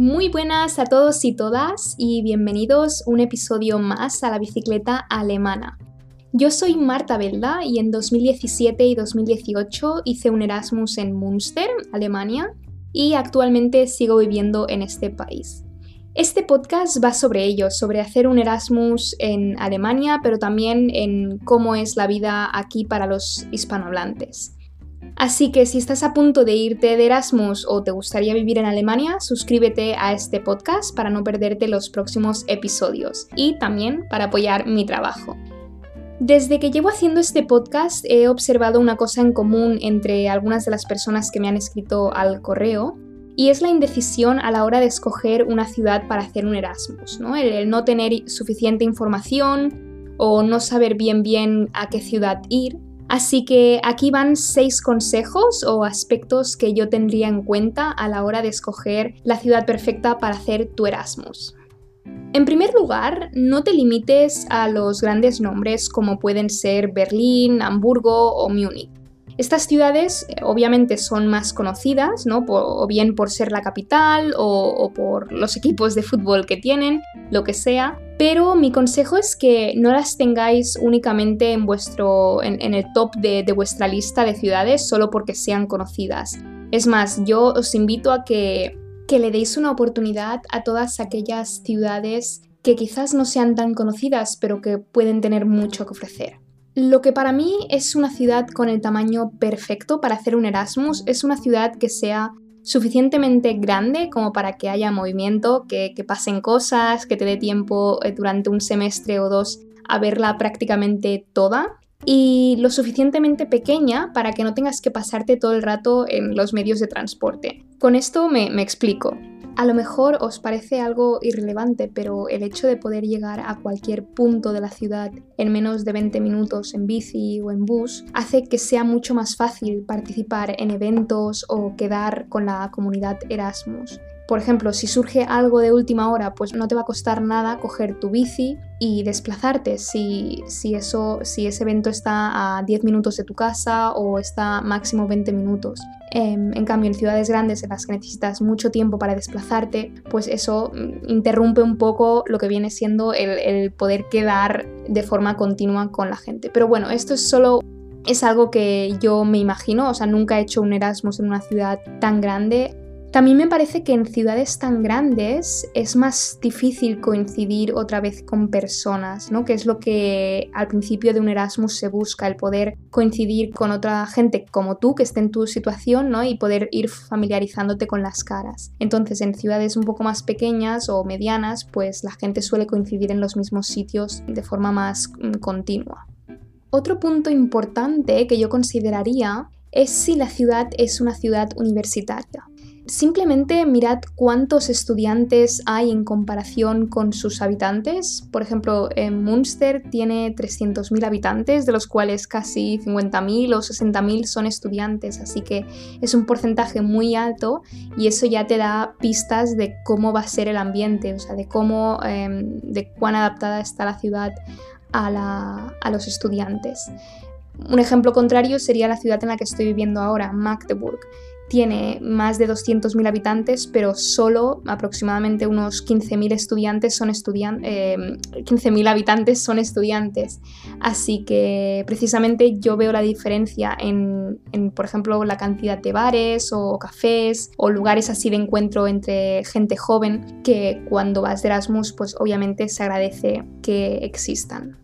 Muy buenas a todos y todas y bienvenidos un episodio más a la bicicleta alemana. Yo soy Marta Belda y en 2017 y 2018 hice un Erasmus en Münster, Alemania, y actualmente sigo viviendo en este país. Este podcast va sobre ello, sobre hacer un Erasmus en Alemania, pero también en cómo es la vida aquí para los hispanohablantes. Así que si estás a punto de irte de Erasmus o te gustaría vivir en Alemania, suscríbete a este podcast para no perderte los próximos episodios y también para apoyar mi trabajo. Desde que llevo haciendo este podcast he observado una cosa en común entre algunas de las personas que me han escrito al correo y es la indecisión a la hora de escoger una ciudad para hacer un Erasmus, ¿no? el, no tener suficiente información o no saber bien bien a qué ciudad ir Así que aquí van seis consejos o aspectos que yo tendría en cuenta a la hora de escoger la ciudad perfecta para hacer tu Erasmus. En primer lugar, no te limites a los grandes nombres como pueden ser Berlín, Hamburgo o Múnich. Estas ciudades eh, obviamente son más conocidas, ¿no? o bien por ser la capital o, por los equipos de fútbol que tienen, lo que sea, pero mi consejo es que no las tengáis únicamente en, vuestro, en, el top de, vuestra lista de ciudades solo porque sean conocidas. Es más, yo os invito a que, que le deis una oportunidad a todas aquellas ciudades que quizás no sean tan conocidas, pero que pueden tener mucho que ofrecer. Lo que para mí es una ciudad con el tamaño perfecto para hacer un Erasmus es una ciudad que sea suficientemente grande como para que haya movimiento, que, pasen cosas, que te dé tiempo eh, durante un semestre o dos a verla prácticamente toda y lo suficientemente pequeña para que no tengas que pasarte todo el rato en los medios de transporte. Con esto me explico. A lo mejor os parece algo irrelevante, pero el hecho de poder llegar a cualquier punto de la ciudad en menos de 20 minutos en bici o en bus hace que sea mucho más fácil participar en eventos o quedar con la comunidad Erasmus. Por ejemplo, si surge algo de última hora, pues no te va a costar nada coger tu bici y desplazarte si, si, eso, si ese evento está a 10 minutos de tu casa o está máximo 20 minutos. Em, en cambio, en ciudades grandes en las que necesitas mucho tiempo para desplazarte, pues eso mm, interrumpe un poco lo que viene siendo el, poder quedar de forma continua con la gente. Pero bueno, esto es solo es algo que yo me imagino, o sea, nunca he hecho un Erasmus en una ciudad tan grande. También me parece que en ciudades tan grandes es más difícil coincidir otra vez con personas, ¿no? Que es lo que al principio de un Erasmus se busca, el poder coincidir con otra gente como tú que esté en tu situación, ¿no? Y poder ir familiarizándote con las caras. Entonces, en ciudades un poco más pequeñas o medianas, pues la gente suele coincidir en los mismos sitios de forma más mm, continua. Otro punto importante que yo consideraría es si la ciudad es una ciudad universitaria. Simplemente mirad cuántos estudiantes hay en comparación con sus habitantes. Por ejemplo, en Münster tiene 300.000 habitantes, de los cuales casi 50.000 o 60.000 son estudiantes, así que es un porcentaje muy alto y eso ya te da pistas de cómo va a ser el ambiente, o sea, de cómo, em, de cuán adaptada está la ciudad a, a los estudiantes. Un ejemplo contrario sería la ciudad en la que estoy viviendo ahora, Magdeburg tiene más de 200.000 habitantes, pero solo aproximadamente unos 15.000 estudiantes son 15.000 habitantes son estudiantes. Así que precisamente yo veo la diferencia en, en, por ejemplo, la cantidad de bares o cafés o lugares así de encuentro entre gente joven que cuando vas de Erasmus, pues obviamente se agradece que existan.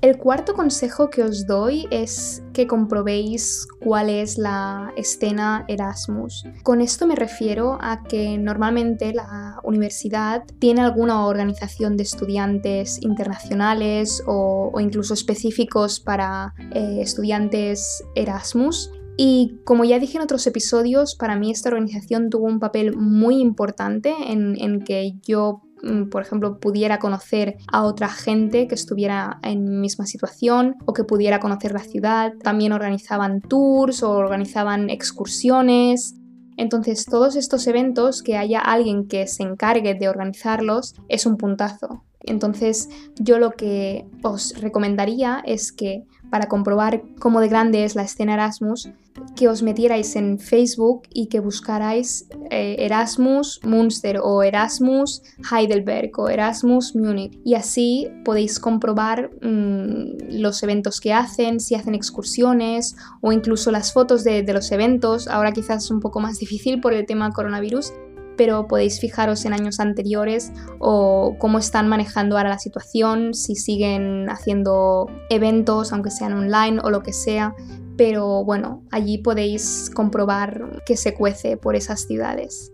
El cuarto consejo que os doy es que comprobéis cuál es la escena Erasmus. Con esto me refiero a que normalmente la universidad tiene alguna organización de estudiantes internacionales o, incluso específicos para eh, estudiantes Erasmus y como ya dije en otros episodios, para mí esta organización tuvo un papel muy importante en, que yo por ejemplo, pudiera conocer a otra gente que estuviera en mi misma situación o que pudiera conocer la ciudad. También organizaban tours o organizaban excursiones. Entonces, todos estos eventos, que haya alguien que se encargue de organizarlos, es un puntazo. Entonces, yo lo que os recomendaría es que para comprobar cómo de grande es la escena Erasmus, que os metierais en Facebook y que buscarais eh, Erasmus Münster o Erasmus Heidelberg o Erasmus Múnich. Y así podéis comprobar mm, los eventos que hacen, si hacen excursiones o incluso las fotos de, de los eventos. Ahora quizás es un poco más difícil por el tema coronavirus, pero podéis fijaros en años anteriores o cómo están manejando ahora la situación, si siguen haciendo eventos, aunque sean online o lo que sea. Pero bueno, allí podéis comprobar que se cuece por esas ciudades.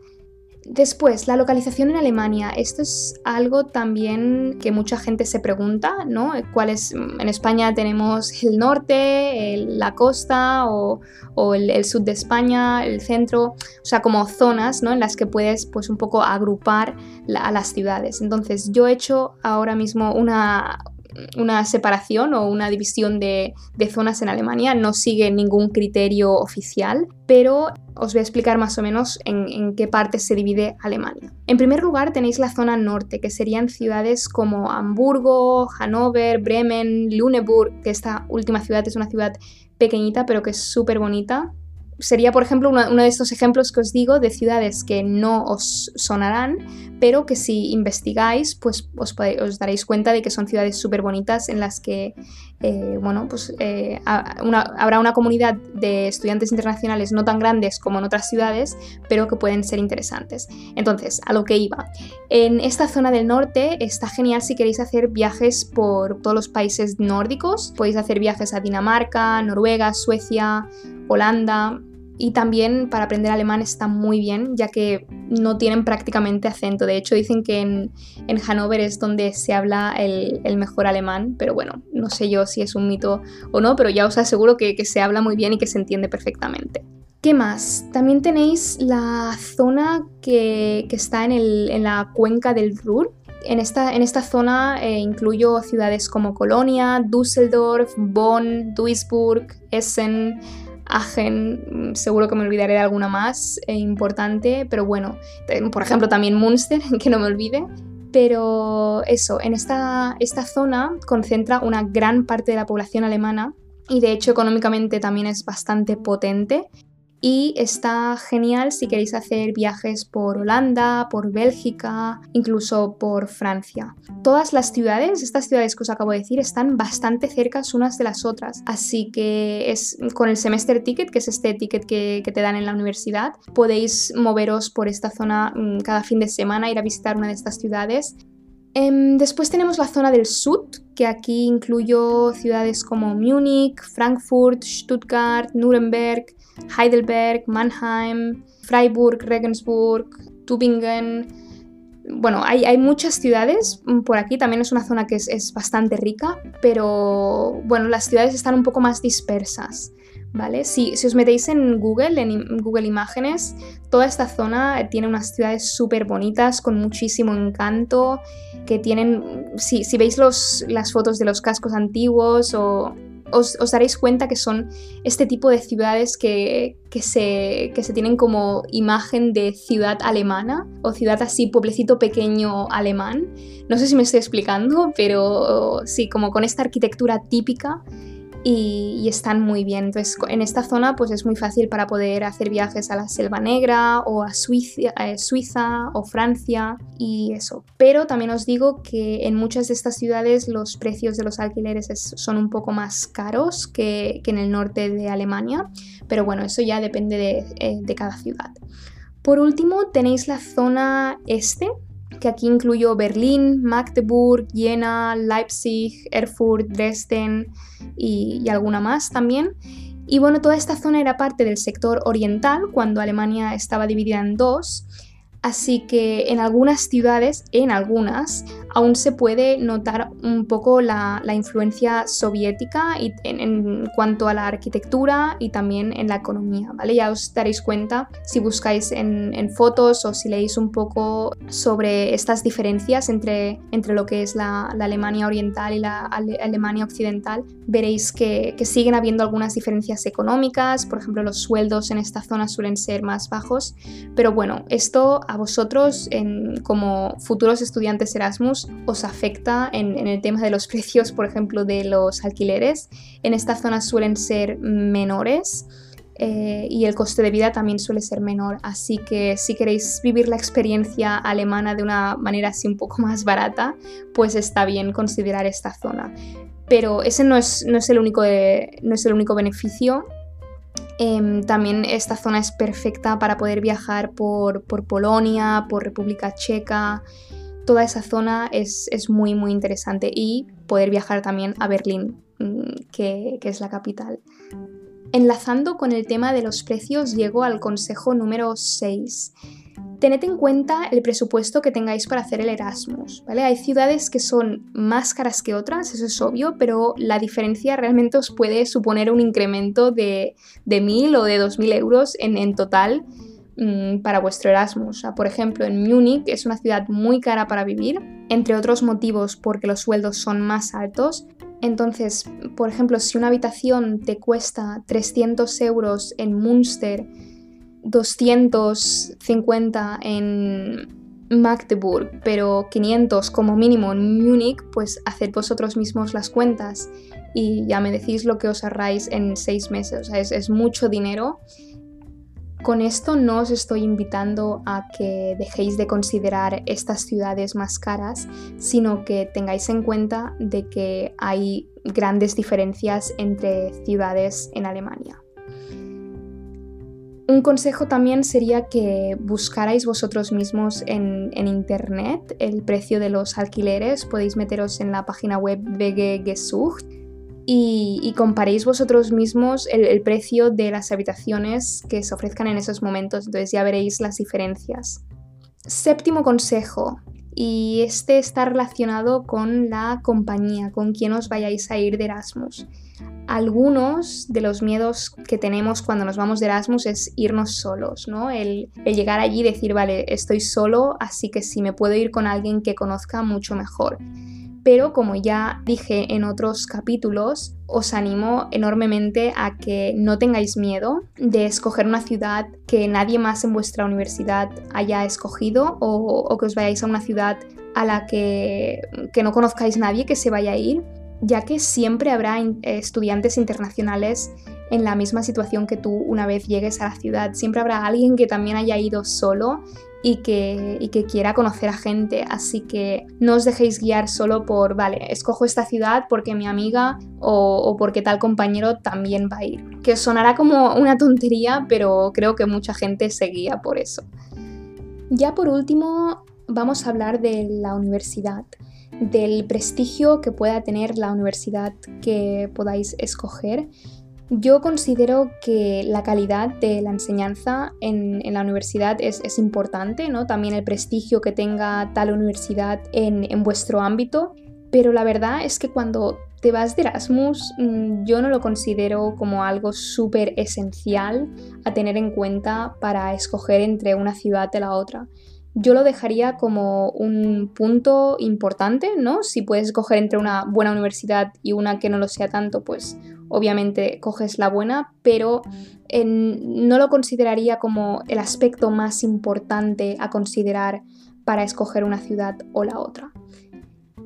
Después, la localización en Alemania. Esto es algo también que mucha gente se pregunta, ¿no? ¿Cuál es? En España tenemos el norte, la costa o, el, sur de España, el centro, o sea, como zonas, ¿no? En las que puedes, pues, un poco agrupar a las ciudades. Entonces, yo he hecho ahora mismo una, una separación o una división de, zonas en Alemania, no sigue ningún criterio oficial, pero os voy a explicar más o menos en, qué parte se divide Alemania. En primer lugar tenéis la zona norte, que serían ciudades como Hamburgo, Hannover, Bremen, Lüneburg, que esta última ciudad es una ciudad pequeñita pero que es súper bonita, sería, por ejemplo, uno, de estos ejemplos que os digo de ciudades que no os sonarán, pero que si investigáis, pues os, daréis cuenta de que son ciudades súper bonitas en las que, eh, bueno, pues eh, habrá una comunidad de estudiantes internacionales no tan grandes como en otras ciudades, pero que pueden ser interesantes. Entonces, a lo que iba. En esta zona del norte está genial si queréis hacer viajes por todos los países nórdicos. Podéis hacer viajes a Dinamarca, Noruega, Suecia, Holanda, y también para aprender alemán está muy bien, ya que no tienen prácticamente acento. De hecho, dicen que en, en Hannover es donde se habla el, mejor alemán, pero bueno, no sé yo si es un mito o no, pero ya os aseguro que, se habla muy bien y que se entiende perfectamente. ¿Qué más? También tenéis la zona que, está en, la cuenca del Ruhr. En esta, en esta zona eh, incluyo ciudades como Colonia, Düsseldorf, Bonn, Duisburg, Essen, Agen, seguro que me olvidaré de alguna más eh, importante, pero bueno, por ejemplo también Munster, que no me olvide. Pero eso, en esta, esta zona concentra una gran parte de la población alemana y de hecho económicamente también es bastante potente y está genial si queréis hacer viajes por Holanda, por Bélgica, incluso por Francia. Todas las ciudades, estas ciudades que os acabo de decir, están bastante cercas unas de las otras, así que es con el semester ticket, que es este ticket que, te dan en la universidad, podéis moveros por esta zona mm, cada fin de semana, ir a visitar una de estas ciudades em, después tenemos la zona del Sud, que aquí incluyo ciudades como Múnich, Frankfurt, Stuttgart, Nuremberg, Heidelberg, Mannheim, Freiburg, Regensburg, Tübingen. Bueno, hay, muchas ciudades por aquí, también es una zona que es, bastante rica, pero bueno, las ciudades están un poco más dispersas. ¿Vale? Si, si os metéis en Google, en Google Imágenes, toda esta zona tiene unas ciudades súper bonitas, con muchísimo encanto, que tienen, si, veis las fotos de los cascos antiguos o os, daréis cuenta que son este tipo de ciudades que, se, se tienen como imagen de ciudad alemana o ciudad así, pueblecito pequeño alemán. No sé si me estoy explicando, pero sí, como con esta arquitectura típica y, están muy bien. Entonces, en esta zona pues es muy fácil para poder hacer viajes a la Selva Negra o a Suiza, eh, Suiza o Francia y eso. Pero también os digo que en muchas de estas ciudades los precios de los alquileres son un poco más caros que, en el norte de Alemania, pero bueno, eso ya depende de, eh, de cada ciudad. Por último, tenéis la zona este, que aquí incluyo Berlín, Magdeburg, Jena, Leipzig, Erfurt, Dresden y, alguna más también. Y bueno, toda esta zona era parte del sector oriental cuando Alemania estaba dividida en dos Así que en algunas ciudades, en algunas, aún se puede notar un poco la, influencia soviética en, cuanto a la arquitectura y también en la economía, ¿vale? Ya os daréis cuenta si buscáis en, fotos o si leéis un poco sobre estas diferencias entre, entre lo que es la, Alemania oriental y la Alemania occidental, veréis que, que siguen habiendo algunas diferencias económicas, por ejemplo, los sueldos en esta zona suelen ser más bajos, pero bueno, esto a vosotros como futuros estudiantes Erasmus os, afecta en, el tema de los precios, por ejemplo, de los alquileres. En esta zona suelen ser menores eh, y el coste de vida también suele ser menor. Así que si queréis vivir la experiencia alemana de una manera así un poco más barata, pues está bien considerar esta zona. Pero ese no es, no es, el, único no es el único beneficio. Em, también esta zona es perfecta para poder viajar por, por Polonia, por República Checa. Toda esa zona es, es, muy, muy interesante. Y poder viajar también a Berlín, mm, que, que es la capital. Enlazando con el tema de los precios, llego al consejo número 6. Tened en cuenta el presupuesto que tengáis para hacer el Erasmus, ¿vale? Hay ciudades que son más caras que otras, eso es obvio, pero la diferencia realmente os puede suponer un incremento de, de 1.000 o de 2.000 euros en, en total mmm, para vuestro Erasmus. por ejemplo, en Múnich es una ciudad muy cara para vivir, entre otros motivos porque los sueldos son más altos, entonces, por ejemplo, si una habitación te cuesta 300 euros en Münster, 250 en Magdeburg, pero 500 como mínimo en Múnich, pues haced vosotros mismos las cuentas y ya me decís lo que os ahorráis en seis meses. O sea, es, es mucho dinero con esto no os estoy invitando a que dejéis de considerar estas ciudades más caras, sino que tengáis en cuenta de que hay grandes diferencias entre ciudades en Alemania. Un consejo también sería que buscarais vosotros mismos en, internet el precio de los alquileres. Podéis meteros en la página web BG Gesucht y, comparéis vosotros mismos el, precio de las habitaciones que se ofrezcan en esos momentos, entonces ya veréis las diferencias. Séptimo consejo, y este está relacionado con la compañía, con quien os vayáis a ir de Erasmus. Algunos de los miedos que tenemos cuando nos vamos de Erasmus es irnos solos, ¿no? El, el llegar allí y decir, vale, estoy solo, así que si me puedo ir con alguien que conozca mucho mejor pero como ya dije en otros capítulos, os animo enormemente a que no tengáis miedo de escoger una ciudad que nadie más en vuestra universidad haya escogido o, que os vayáis a una ciudad a la que, que no conozcáis nadie que se vaya a ir, ya que siempre habrá estudiantes internacionales en la misma situación que tú una vez llegues a la ciudad. Siempre habrá alguien que también haya ido solo y que, que quiera conocer a gente. Así que no os dejéis guiar solo por, vale, escojo esta ciudad porque mi amiga o, porque tal compañero también va a ir. Que sonará como una tontería, pero creo que mucha gente se guía por eso. Ya por último, vamos a hablar de la universidad del prestigio que pueda tener la universidad que podáis escoger yo considero que la calidad de la enseñanza en, la universidad es, importante, ¿no? También el prestigio que tenga tal universidad en, en vuestro ámbito, pero la verdad es que cuando te vas de Erasmus, mm, yo no lo considero como algo súper esencial a tener en cuenta para escoger entre una ciudad y la otra yo lo dejaría como un punto importante, ¿no? Si puedes escoger entre una buena universidad y una que no lo sea tanto, pues obviamente coges la buena, pero no lo consideraría como el aspecto más importante a considerar para escoger una ciudad o la otra.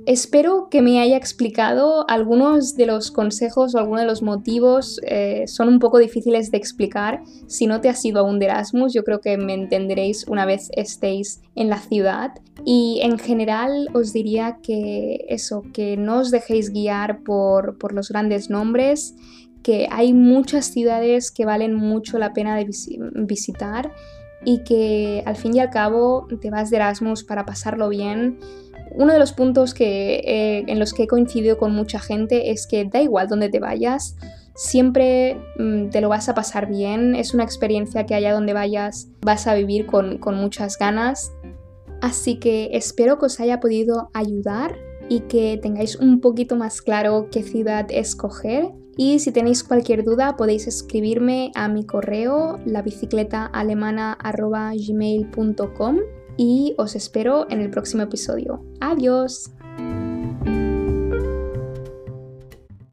Espero que me haya explicado algunos de los consejos o algunos de los motivos. Eh, son un poco difíciles de explicar. Si no te has ido aún de Erasmus, yo creo que me entenderéis una vez estéis en la ciudad. Y en general os diría que eso, que no os dejéis guiar por, por los grandes nombres, que hay muchas ciudades que valen mucho la pena de visitar y que al fin y al cabo te vas de Erasmus para pasarlo bien uno de los puntos que, en los que he coincidido con mucha gente es que da igual donde te vayas, siempre mm, te lo vas a pasar bien, es una experiencia que allá donde vayas vas a vivir con, con muchas ganas. Así que espero que os haya podido ayudar y que tengáis un poquito más claro qué ciudad escoger. Y si tenéis cualquier duda podéis escribirme a mi correo labicicletaalemana.gmail.com y os espero en el próximo episodio. Adiós.